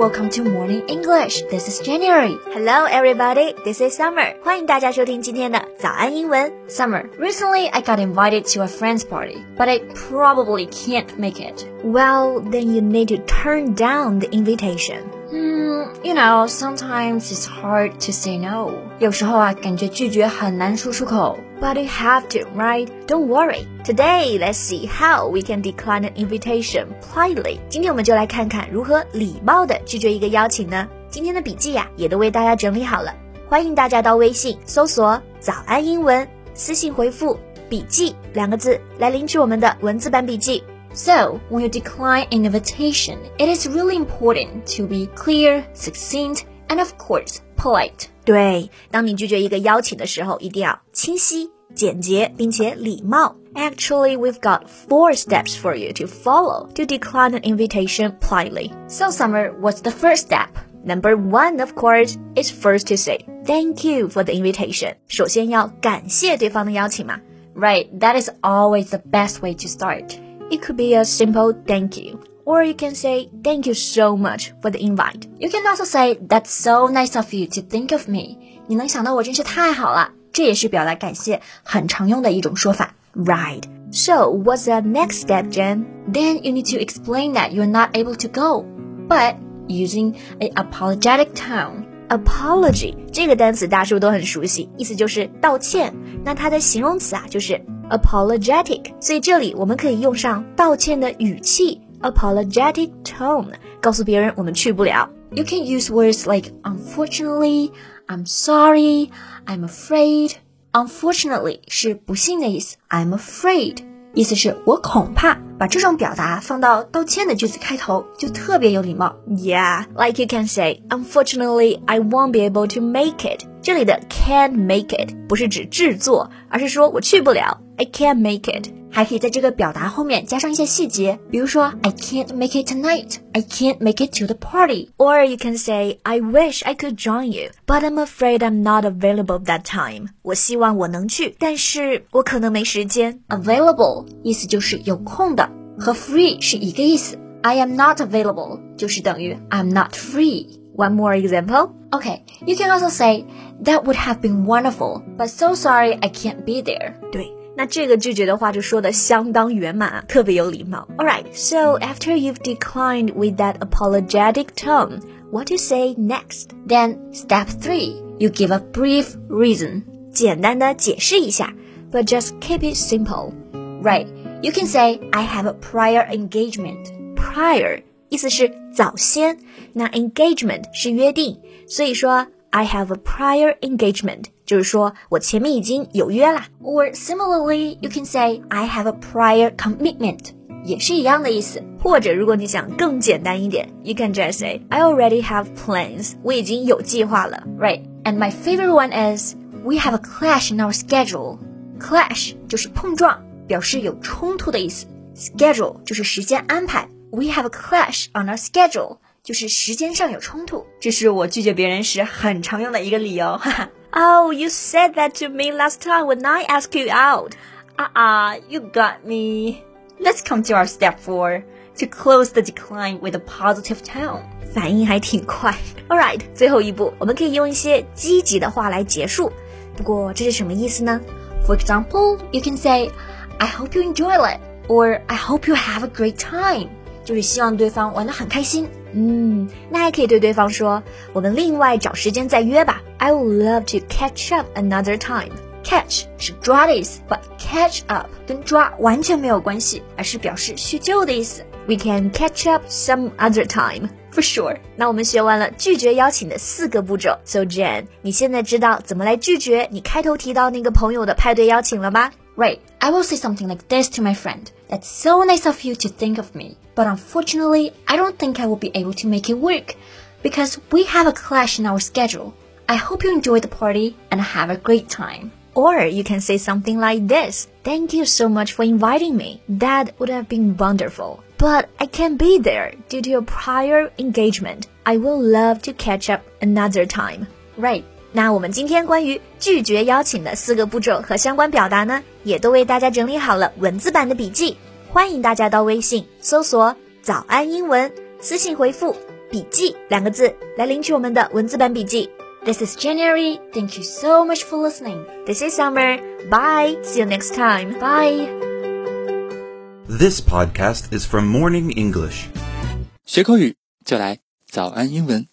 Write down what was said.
Welcome to Morning English. This is January. Hello, everybody. This is Summer. 欢迎大家收听今天的早安英文。 Summer, recently I got invited to a friend's party, but I probably can't make it. Well, then you need to turn down the invitation. 嗯 you know, sometimes it's hard to say no. 有时候啊，感觉拒绝很难说出口。But you have to, right? Don't worry. Today, let's see how we can decline an invitation politely. 今天我们就来看看如何礼貌的拒绝一个邀请呢？今天的笔记呀、也都为大家整理好了，欢迎大家到微信搜索“早安英文”，私信回复“笔记”两个字来领取我们的文字版笔记。So, when you decline an invitation, it is really important to be clear, succinct, and of course, polite. 对，当你拒绝一个邀请的时候，一定要清晰、简洁，并且礼貌。Actually, we've got four steps for you to follow to decline an invitation politely. So, Summer, what's the first step? Number one, of course, is first to say thank you for the invitation. 首先要感谢对方的邀请嘛。 Right, that is always the best way to start. It could be a simple thank you, or you can say thank you so much for the invite. You can also say, That's so nice of you to think of me. 你能想到我真是太好了。这也是表达感谢很常用的一种说法。 Right. So, what's the next step, Jen? Then you need to explain that you're not able to go, but using an apologetic tone. apology 这个单词大家是不是都很熟悉？意思就是道歉。那它的形容词啊就是 apologetic，所以这里我们可以用上道歉的语气 apologetic tone，告诉别人我们去不了。 You can use words like unfortunately, I'm sorry, I'm afraid. Unfortunately 是不幸的意思，I'm afraid 意思是我恐怕。把这种表达放到道歉的句子开头，就特别有礼貌。 Yeah, like you can say, unfortunately, I won't be able to make it. 这里的 can't make it 不是指制作，而是说我去不了 ，I can't make it. 还可以在这个表达后面加上一些细节，比如说 I can't make it tonight, I can't make it to the party. Or you can say, I wish I could join you, but I'm afraid I'm not available that time. 我希望我能去，但是我可能没时间。 Available 意思就是有空的，和 free 是一个意思。I am not available 就是等于 I'm not free。 One more example. Okay, you can also say that would have been wonderful, but so sorry I can't be there. 对， 那这个拒绝的话就说的相当圆满啊，特别有礼貌。Alright, so after you've declined with that apologetic tone, what to say next? Then step 3, you give a brief reason. 简单的解释一下，but just keep it simple. Right. You can say I have a prior engagement. Prior 意思是早先，那 engagement 是约定，所以说 I have a prior engagement 就是说我前面已经有约啦。 Or similarly, you can say I have a prior commitment. 也是一样的意思。或者如果你想更简单一点，you can just say I already have plans，我已经有计划了。 Right. And my favorite one is we have a clash in our schedule. Clash 就是碰撞，表示有冲突的意思。Schedule 就是时间安排。We have a clash on our schedule， 就是时间上有冲突。这是我拒绝别人时很常用的一个理由。哈哈。 Oh, you said that to me last time when I asked you out. Ah, uh you got me. Let's come to our step four to close the decline with a positive tone. 反应还挺快。All right，最后一步，我们可以用一些积极的话来结束。不过这是什么意思呢？ For example, you can say, I hope you enjoy it, or I hope you have a great time. 就是希望对方玩得很开心。嗯，那还可以对对方说，我们另外找时间再约吧。I would love to catch up another time. Catch 是抓的意思，but catch up 跟抓完全没有关系，而是表示叙旧的意思。We can catch up some other time. For sure. 那我们学完了拒绝邀请的四个步骤。So Jane，你现在知道怎么来拒绝你开头提到那个朋友的派对邀请了吗？Right. I will say something like this to my friend. That's so nice of you to think of me. But unfortunately, I don't think I will be able to make it work because we have a clash in our schedule. I hope you enjoy the party and have a great time. Or you can say something like this. Thank you so much for inviting me. That would have been wonderful. But I can't be there due to a prior engagement. I will love to catch up another time. Right. 那我们今天关于拒绝邀请的四个步骤和相关表达呢也都为大家整理好了文字版的笔记欢迎大家到微信搜索早安英文私信回复笔记两个字来领取我们的文字版笔记 this is january thank you so much for listening this is summer bye see you next time bye this podcast is from morning english 学口语就来早安英文